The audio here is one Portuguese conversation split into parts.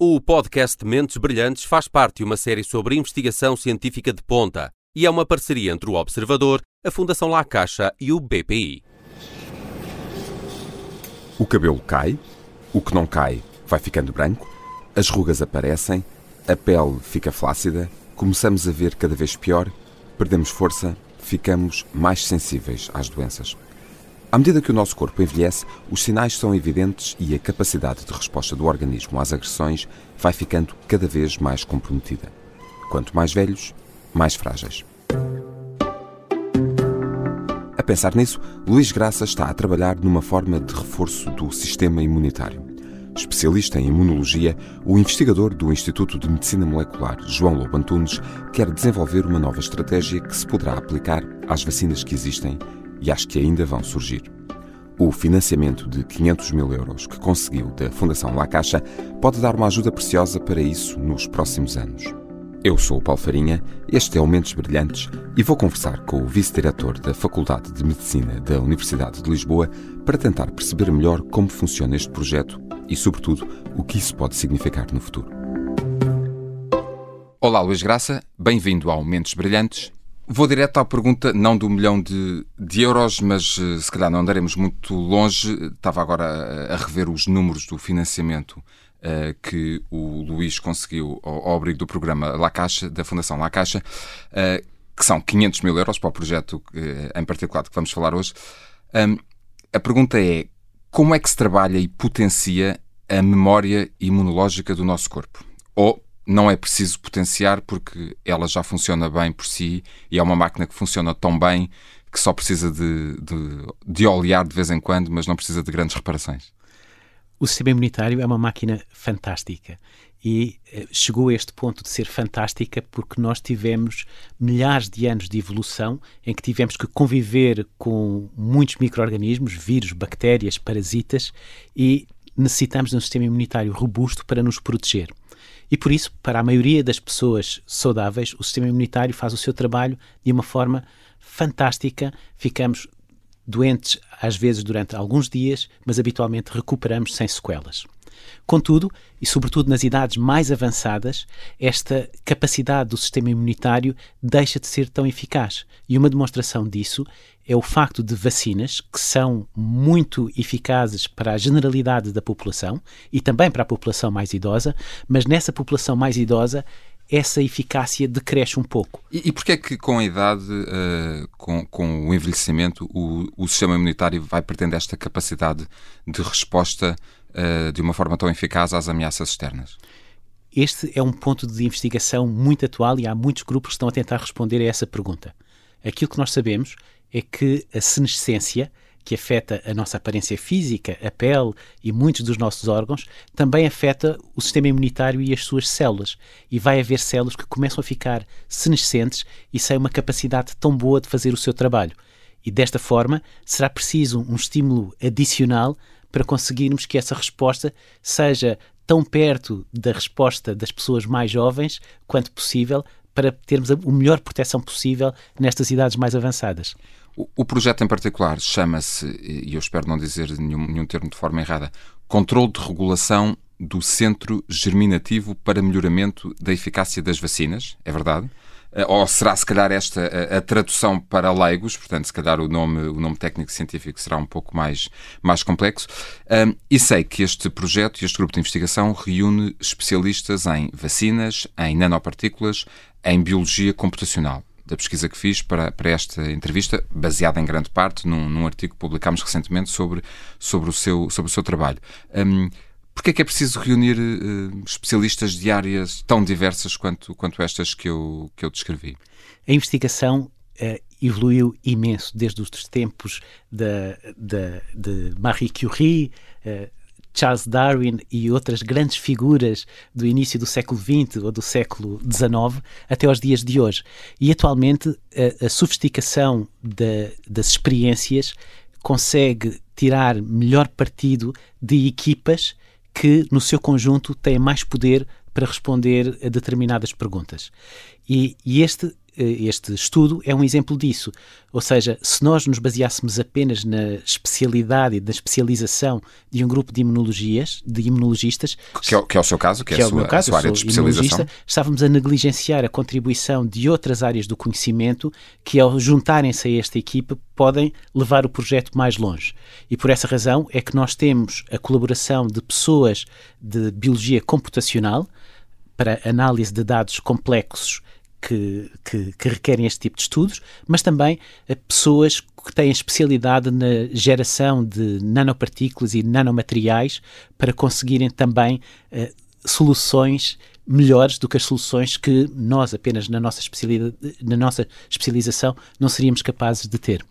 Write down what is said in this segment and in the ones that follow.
O podcast Mentes Brilhantes faz parte de uma série sobre investigação científica de ponta e é uma parceria entre o Observador, a Fundação La Caixa e o BPI. O cabelo cai, o que não cai vai ficando branco, as rugas aparecem, a pele fica flácida, começamos a ver cada vez pior, perdemos força, ficamos mais sensíveis às doenças. À medida que o nosso corpo envelhece, os sinais são evidentes e a capacidade de resposta do organismo às agressões vai ficando cada vez mais comprometida. Quanto mais velhos, mais frágeis. A pensar nisso, Luís Graça está a trabalhar numa forma de reforço do sistema imunitário. Especialista em imunologia, o investigador do Instituto de Medicina Molecular, João Lobo Antunes, quer desenvolver uma nova estratégia que se poderá aplicar às vacinas que existem e às que ainda vão surgir. O financiamento de 500 mil euros que conseguiu da Fundação La Caixa pode dar uma ajuda preciosa para isso nos próximos anos. Eu sou o Paulo Farinha, este é o Mentes Brilhantes e vou conversar com o vice-diretor da Faculdade de Medicina da Universidade de Lisboa para tentar perceber melhor como funciona este projeto e, sobretudo, o que isso pode significar no futuro. Olá, Luís Graça, bem-vindo ao Mentes Brilhantes Vou direto à pergunta, não do milhão de, de euros, mas uh, se calhar não andaremos muito longe. Estava agora a, a rever os números do financiamento uh, que o Luís conseguiu ao, ao, abrigo do programa La Caixa, da Fundação La Caixa, uh, que são 500 mil euros para o projeto em particular que vamos falar hoje. Um, a pergunta é, como é que se trabalha e potencia a memória imunológica do nosso corpo? Ou, não é preciso potenciar porque ela já funciona bem por si e é uma máquina que funciona tão bem que só precisa de, de, de olear de vez em quando, mas não precisa de grandes reparações. O sistema imunitário é uma máquina fantástica e eh, chegou a este ponto de ser fantástica porque nós tivemos milhares de anos de evolução em que tivemos que conviver com muitos micro-organismos, vírus, bactérias, parasitas e necessitamos de um sistema imunitário robusto para nos proteger. E por isso, para a maioria das pessoas saudáveis, o sistema imunitário faz o seu trabalho de uma forma fantástica. Ficamos doentes às vezes durante alguns dias, mas habitualmente recuperamos sem sequelas. Contudo, e sobretudo nas idades mais avançadas, esta capacidade do sistema imunitário deixa de ser tão eficaz. E uma demonstração disso é o facto de vacinas, que são muito eficazes para a generalidade da população e também para a população mais idosa, mas nessa população mais idosa essa eficácia decresce um pouco. E, e porquê é que com a idade, uh, com, com o envelhecimento, o, o sistema imunitário vai perdendo esta capacidade de resposta uh, de uma forma tão eficaz às ameaças externas? Este é um ponto de investigação muito atual e há muitos grupos que estão a tentar responder a essa pergunta. Aquilo que nós sabemos é que a senescência, que afeta a nossa aparência física, a pele e muitos dos nossos órgãos, também afeta o sistema imunitário e as suas células. E vai haver células que começam a ficar senescentes e sem uma capacidade tão boa de fazer o seu trabalho. E desta forma será preciso um estímulo adicional para conseguirmos que essa resposta seja tão perto da resposta das pessoas mais jovens quanto possível para termos a melhor proteção possível nestas idades mais avançadas. O, projeto em particular chama-se, e eu espero não dizer nenhum, nenhum termo de forma errada, Controlo de Regulação do Centro Germinativo para Melhoramento da Eficácia das Vacinas, é verdade? Eh, ou será se calhar esta a, a, tradução para leigos, portanto, se calhar o nome, o nome técnico científico será um pouco mais, mais complexo. Um, e sei que este projeto e este grupo de investigação reúne especialistas em vacinas, em nanopartículas, em biologia computacional da pesquisa que fiz para, para esta entrevista, baseada em grande parte num, num artigo que publicámos recentemente sobre, sobre, o, seu, sobre o seu trabalho. Um, Porquê é que é preciso reunir uh, especialistas de áreas tão diversas quanto, quanto estas que eu, que eu descrevi? A investigação uh, evoluiu imenso desde os tempos de, Marie Curie, uh, Charles Darwin e outras grandes figuras do início do século XX ou do século XIX até aos dias de hoje. E atualmente a, a sofisticação de, das experiências consegue tirar melhor partido de equipas que, no seu conjunto, têm mais poder para responder a determinadas perguntas. E, e este este estudo é um exemplo disso. Ou seja, se nós nos baseássemos apenas na especialidade e na especialização de um grupo de imunologias, de imunologistas, que é, que é o seu caso, que, que é, a sua, caso, a sua área de especialização, estávamos a negligenciar a contribuição de outras áreas do conhecimento que, ao juntarem-se a esta equipe, podem levar o projeto mais longe. E por essa razão é que nós temos a colaboração de pessoas de biologia computacional para análise de dados complexos que, que, que, requerem este tipo de estudos, mas também a pessoas que têm especialidade na geração de nanopartículas e nanomateriais para conseguirem também uh, soluções melhores do que as soluções que nós, apenas na nossa, na nossa especialização, não seríamos capazes de ter.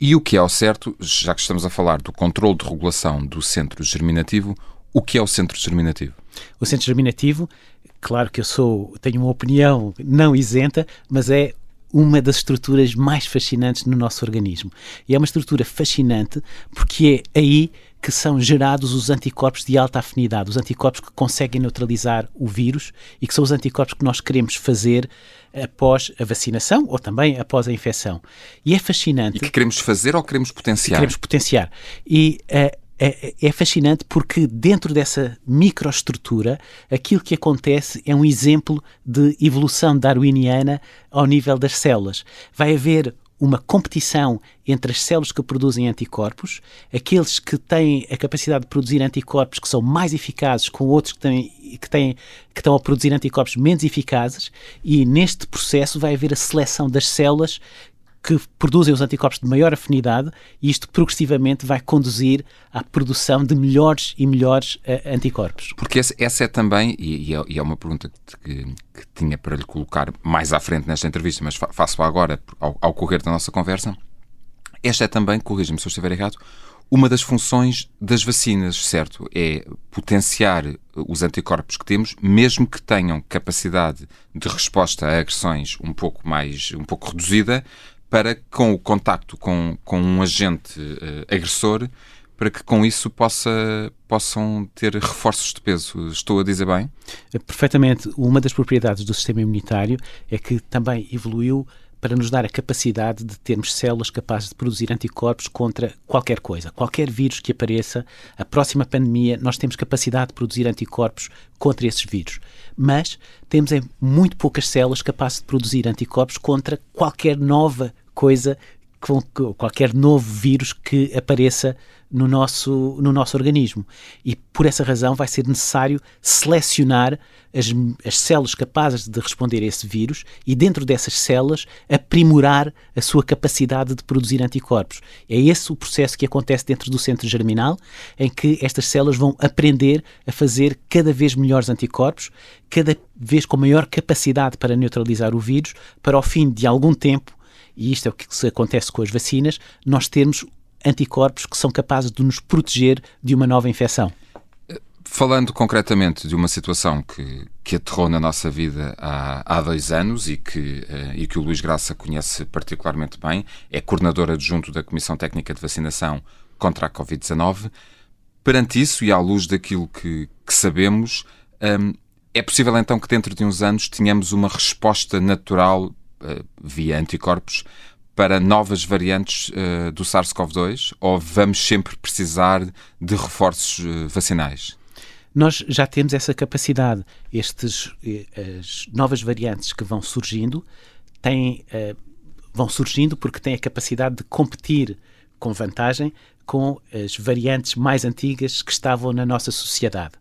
E o que é o certo, já que estamos a falar do controle de regulação do centro germinativo, o que é o centro germinativo? O centro germinativo claro que eu sou, tenho uma opinião não isenta, mas é uma das estruturas mais fascinantes no nosso organismo. E é uma estrutura fascinante porque é aí que são gerados os anticorpos de alta afinidade, os anticorpos que conseguem neutralizar o vírus e que são os anticorpos que nós queremos fazer após a vacinação ou também após a infecção. E é fascinante. E que queremos fazer ou queremos potenciar? Queremos potenciar. E uh, é, é, fascinante porque dentro dessa microestrutura aquilo que acontece é um exemplo de evolução darwiniana ao nível das células. Vai haver uma competição entre as células que produzem anticorpos, aqueles que têm a capacidade de produzir anticorpos que são mais eficazes com outros que, têm, que, têm, que estão a produzir anticorpos menos eficazes, e neste processo vai haver a seleção das células que produzem os anticorpos de maior afinidade e isto progressivamente vai conduzir à produção de melhores e melhores uh, anticorpos. Porque essa, essa é também, e, é, e, é, uma pergunta que, que, tinha para lhe colocar mais à frente nesta entrevista, mas fa faço agora ao, ao correr da nossa conversa, esta é também, corrija-me se eu estiver errado, uma das funções das vacinas, certo? É potenciar os anticorpos que temos, mesmo que tenham capacidade de resposta a agressões um pouco mais, um pouco reduzida, para com o contacto com, com um agente uh, agressor, para que com isso possa, possam ter reforços de peso. Estou a dizer bem? É, perfeitamente. Uma das propriedades do sistema imunitário é que também evoluiu para nos dar a capacidade de termos células capazes de produzir anticorpos contra qualquer coisa, qualquer vírus que apareça, a próxima pandemia, nós temos capacidade de produzir anticorpos contra esses vírus. Mas temos muito poucas células capazes de produzir anticorpos contra qualquer nova coisa, qualquer novo vírus que apareça no nosso, no nosso organismo. E por essa razão vai ser necessário selecionar as, as células capazes de responder a esse vírus e, dentro dessas células, aprimorar a sua capacidade de produzir anticorpos. É esse o processo que acontece dentro do centro germinal, em que estas células vão aprender a fazer cada vez melhores anticorpos, cada vez com maior capacidade para neutralizar o vírus, para ao fim de algum tempo e isto é o que acontece com as vacinas, nós temos anticorpos que são capazes de nos proteger de uma nova infecção. Falando concretamente de uma situação que, que aterrou na nossa vida há, há dois anos e que, uh, e que o Luís Graça conhece particularmente bem, é coordenador adjunto da Comissão Técnica de Vacinação contra a Covid-19. Perante isso e à luz daquilo que, que sabemos, um, é possível então que dentro de uns anos tenhamos uma resposta natural eh, via anticorpos para novas variantes uh, do SARS-CoV-2 ou vamos sempre precisar de reforços uh, vacinais? Nós já temos essa capacidade. Estes, as novas variantes que vão surgindo têm, vão surgindo porque têm a capacidade de competir com vantagem com as variantes mais antigas que estavam na nossa sociedade.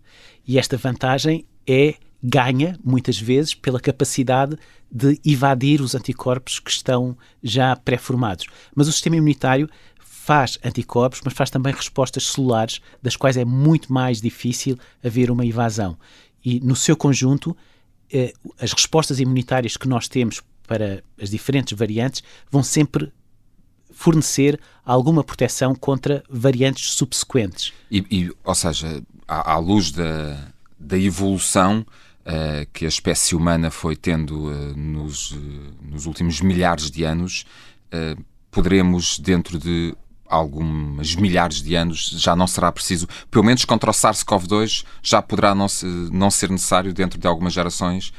E esta vantagem é ganha, muitas vezes, pela capacidade de evadir os anticorpos que estão já pré-formados. Mas o sistema imunitário faz anticorpos, mas faz também respostas celulares, das quais é muito mais difícil haver uma evasão. E, no seu conjunto, eh, as respostas imunitárias que nós temos para as diferentes variantes vão sempre fornecer alguma proteção contra variantes subsequentes. E, e ou seja, à, à luz da, da evolução uh, que a espécie humana foi tendo uh, nos, uh, nos últimos milhares de anos, poderemos, dentro de algumas milhares de anos, já não será preciso, pelo menos contra o SARS-CoV-2, já poderá não, se, não ser necessário, dentro de algumas gerações,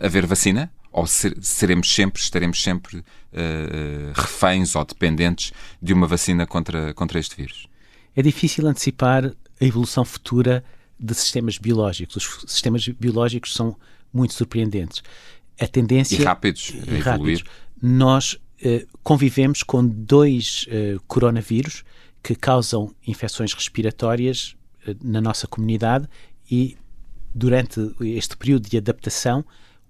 haver vacina? ou ser, seremos sempre, estaremos sempre uh, reféns ou dependentes de uma vacina contra, contra este vírus? É difícil antecipar a evolução futura de sistemas biológicos. Os sistemas biológicos são muito surpreendentes. A tendência. E rápidos evoluir. Rápidos. Nós uh, convivemos com dois uh, coronavírus que causam infecções respiratórias uh, na nossa comunidade e durante este período de adaptação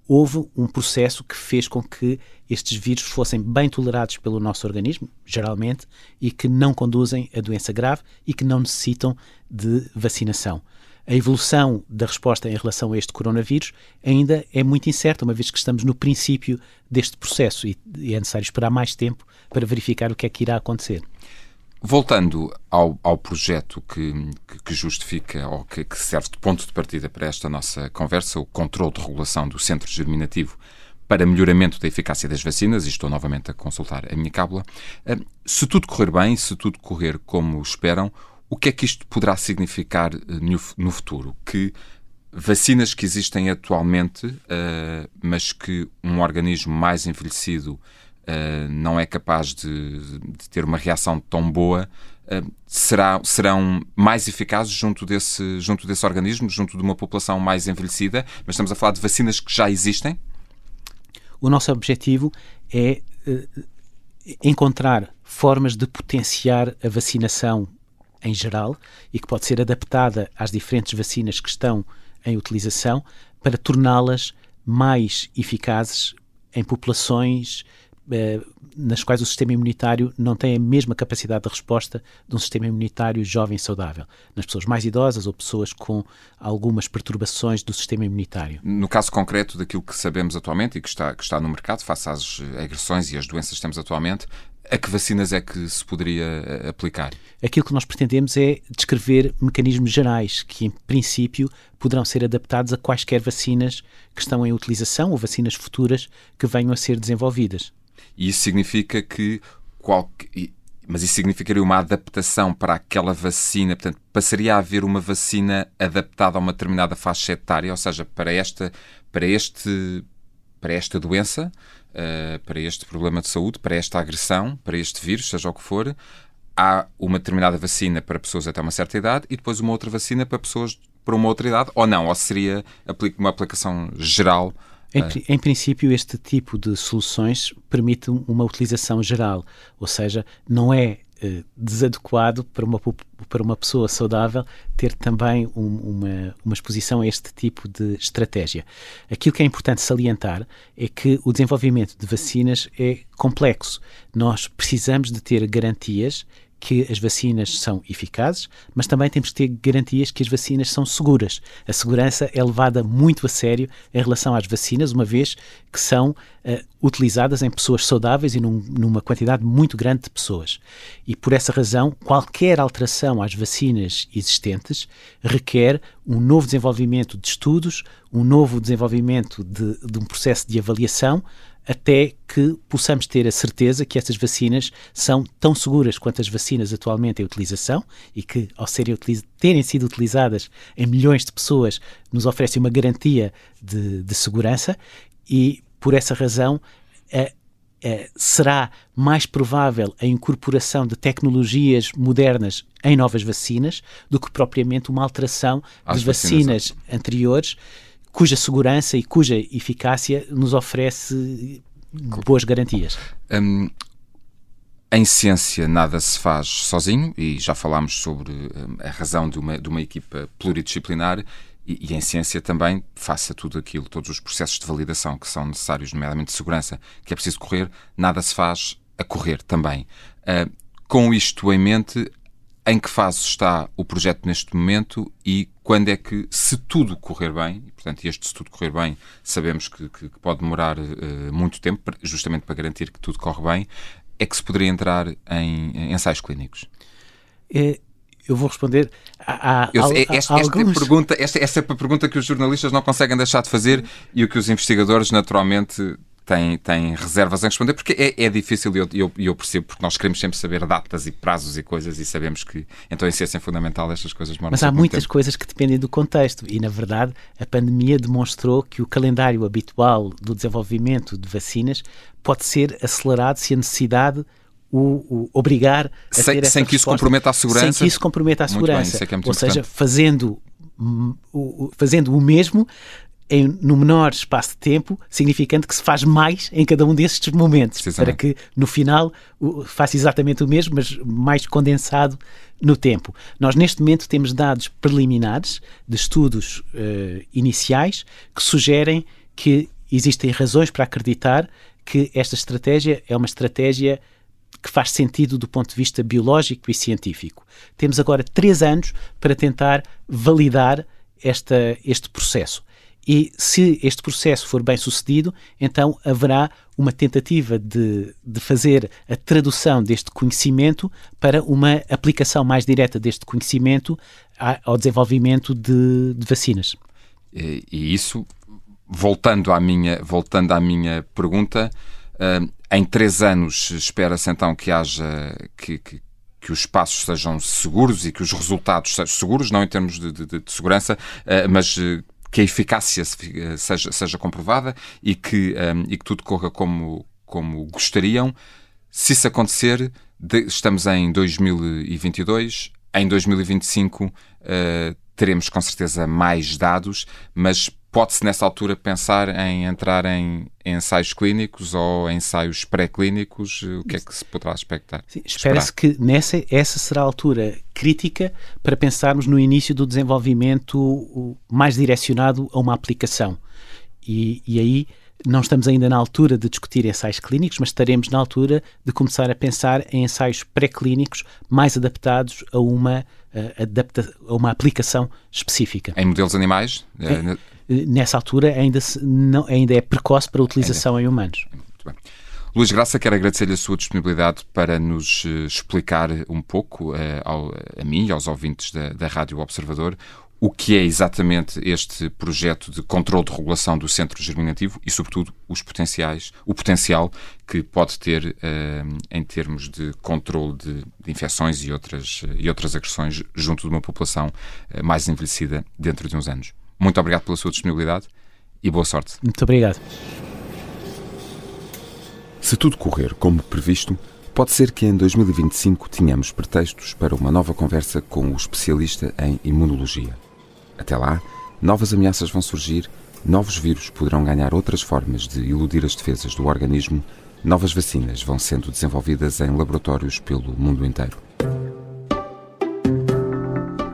houve um processo que fez com que estes vírus fossem bem tolerados pelo nosso organismo, geralmente, e que não conduzem a doença grave e que não necessitam de vacinação. A evolução da resposta em relação a este coronavírus ainda é muito incerta, uma vez que estamos no princípio deste processo e é necessário esperar mais tempo para verificar o que é que irá acontecer. Voltando ao, ao projeto que, que, justifica ou que, que, serve de ponto de partida para esta nossa conversa, o controle de regulação do centro germinativo para melhoramento da eficácia das vacinas, e estou novamente a consultar a minha cábula, eh, se tudo correr bem, se tudo correr como esperam, o que é que isto poderá significar eh, no, futuro? Que vacinas que existem atualmente, uh, mas que um organismo mais envelhecido uh, não é capaz de, de, ter uma reação tão boa, será, serão mais eficazes junto desse, junto desse organismo, junto de uma população mais envelhecida, mas estamos a falar de vacinas que já existem? O nosso objetivo é encontrar formas de potenciar a vacinação em geral e que pode ser adaptada às diferentes vacinas que estão em utilização para torná-las mais eficazes em populações eh, nas quais o sistema imunitário não tem a mesma capacidade de resposta de um sistema imunitário jovem e saudável, nas pessoas mais idosas ou pessoas com algumas perturbações do sistema imunitário. No caso concreto daquilo que sabemos atualmente e que está, que está no mercado, face às agressões e às doenças que temos atualmente, a que vacinas é que se poderia eh, aplicar? Aquilo que nós pretendemos é descrever mecanismos gerais que, em princípio, poderão ser adaptados a quaisquer vacinas que estão em utilização ou vacinas futuras que venham a ser desenvolvidas. E isso significa que qualquer. Mas isso significaria uma adaptação para aquela vacina, portanto, passaria a haver uma vacina adaptada a uma determinada faixa etária, ou seja, para esta, para este, para esta doença, uh, para este problema de saúde, para esta agressão, para este vírus, seja o que for, há uma determinada vacina para pessoas até uma certa idade e depois uma outra vacina para pessoas para uma outra idade, ou não, ou seria uma aplicação geral em, é. em, princípio, este tipo de soluções permite uma utilização geral, ou seja, não é eh, desadequado para uma, para uma pessoa saudável ter também um, uma, uma exposição a este tipo de estratégia. Aquilo que é importante salientar é que o desenvolvimento de vacinas é complexo. Nós precisamos de ter garantias que as vacinas são eficazes, mas também temos que ter garantias que as vacinas são seguras. A segurança é levada muito a sério em relação às vacinas, uma vez que são uh, utilizadas em pessoas saudáveis e num, numa quantidade muito grande de pessoas. E por essa razão, qualquer alteração às vacinas existentes requer um novo desenvolvimento de estudos, um novo desenvolvimento de, de um processo de avaliação, até que possamos ter a certeza que essas vacinas são tão seguras quanto as vacinas atualmente em utilização e que, ao serem terem sido utilizadas em milhões de pessoas, nos oferecem uma garantia de, de segurança e, por essa razão, será mais provável a incorporação de tecnologias modernas em novas vacinas do que propriamente uma alteração As de vacinas, vacinas anteriores cuja segurança e cuja eficácia nos oferece boas garantias. Um, em ciência nada se faz sozinho e já falámos sobre um, a razão de uma, de uma equipa pluridisciplinar e, e, em ciência também faça tudo aquilo, todos os processos de validação que são necessários, nomeadamente de segurança, que é preciso correr, nada se faz a correr também. Uh, com isto em mente, em que fase está o projeto neste momento e quando é que, se tudo correr bem, e portanto este se tudo correr bem, sabemos que, que, que pode demorar uh, muito tempo, justamente para garantir que tudo corre bem, é que se poderia entrar em, em ensaios clínicos? É, eu vou responder. a eu, esta, esta, alguns... pergunta, esta, esta é a pergunta que os jornalistas não conseguem deixar de fazer e o que os investigadores naturalmente tem, tem reservas em responder, porque é, é difícil e eu, eu, eu, percebo, porque nós queremos sempre saber datas e prazos e coisas e sabemos que, então, em ciência fundamental, estas coisas demoram Mas há muitas coisas que dependem do contexto e, na verdade, a pandemia demonstrou que o calendário habitual do desenvolvimento de vacinas pode ser acelerado se a necessidade o, o, obrigar a sem, ter sem que isso comprometa a segurança. Sem que isso comprometa a segurança. Bem, é é Ou seja, fazendo, o, fazendo o mesmo em, no menor espaço de tempo, significando que se faz mais em cada um desses momentos, para que no final faça exatamente o mesmo, mas mais condensado no tempo. Nós, neste momento, temos dados preliminares de estudos uh, iniciais que sugerem que existem razões para acreditar que esta estratégia é uma estratégia que faz sentido do ponto de vista biológico e científico. Temos agora três anos para tentar validar esta, este processo. E se este processo for bem sucedido, então haverá uma tentativa de, de fazer a tradução deste conhecimento para uma aplicação mais direta deste conhecimento ao desenvolvimento de, de vacinas. E, e, isso, voltando à minha, voltando à minha pergunta, uh, em três anos espera-se então que haja que, que que os passos sejam seguros e que os resultados sejam seguros, não em termos de, de, de segurança, uh, mas uh, que a eficácia seja, seja comprovada e que, um, e que tudo corra como, como gostariam. Se isso acontecer, de, estamos em 2022, em 2025 uh, teremos com certeza mais dados, mas Pode-se, nessa altura, pensar em entrar em, ensaios clínicos ou ensaios pré-clínicos? O que é que se poderá expectar? Espera-se que nessa, essa será a altura crítica para pensarmos no início do desenvolvimento mais direcionado a uma aplicação. E, e aí não estamos ainda na altura de discutir ensaios clínicos, mas estaremos na altura de começar a pensar em ensaios pré-clínicos mais adaptados a uma, uh, adapta a uma aplicação específica. Em modelos animais? É, nessa altura ainda, se, não, ainda é precoce para utilização ainda. em humanos. Muito bem. Luís Graça, quero agradecer-lhe a sua disponibilidade para nos uh, explicar um pouco uh, ao, a mim e aos ouvintes da, da Rádio Observador o que é exatamente este projeto de controle de regulação do centro germinativo e, sobretudo, os potenciais, o potencial que pode ter uh, em termos de controle de, de, infecções e outras, e outras agressões junto de uma população uh, mais envelhecida dentro de uns anos. Muito obrigado pela sua disponibilidade e boa sorte. Muito obrigado. Se tudo correr como previsto, pode ser que em 2025 tenhamos pretextos para uma nova conversa com o especialista em imunologia. Até lá, novas ameaças vão surgir, novos vírus poderão ganhar outras formas de iludir as defesas do organismo, novas vacinas vão sendo desenvolvidas em laboratórios pelo mundo inteiro.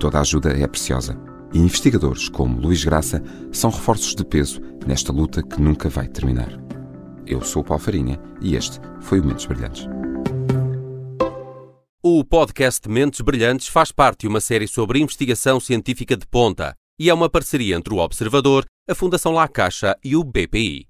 Toda a ajuda é preciosa e investigadores como Luís Graça são reforços de peso nesta luta que nunca vai terminar. Eu sou o Paulo Farinha e este foi o Mentes Brilhantes. O podcast Mentes Brilhantes faz parte de uma série sobre investigação científica de ponta e é uma parceria entre o Observador, a Fundação La Caixa e o BPI.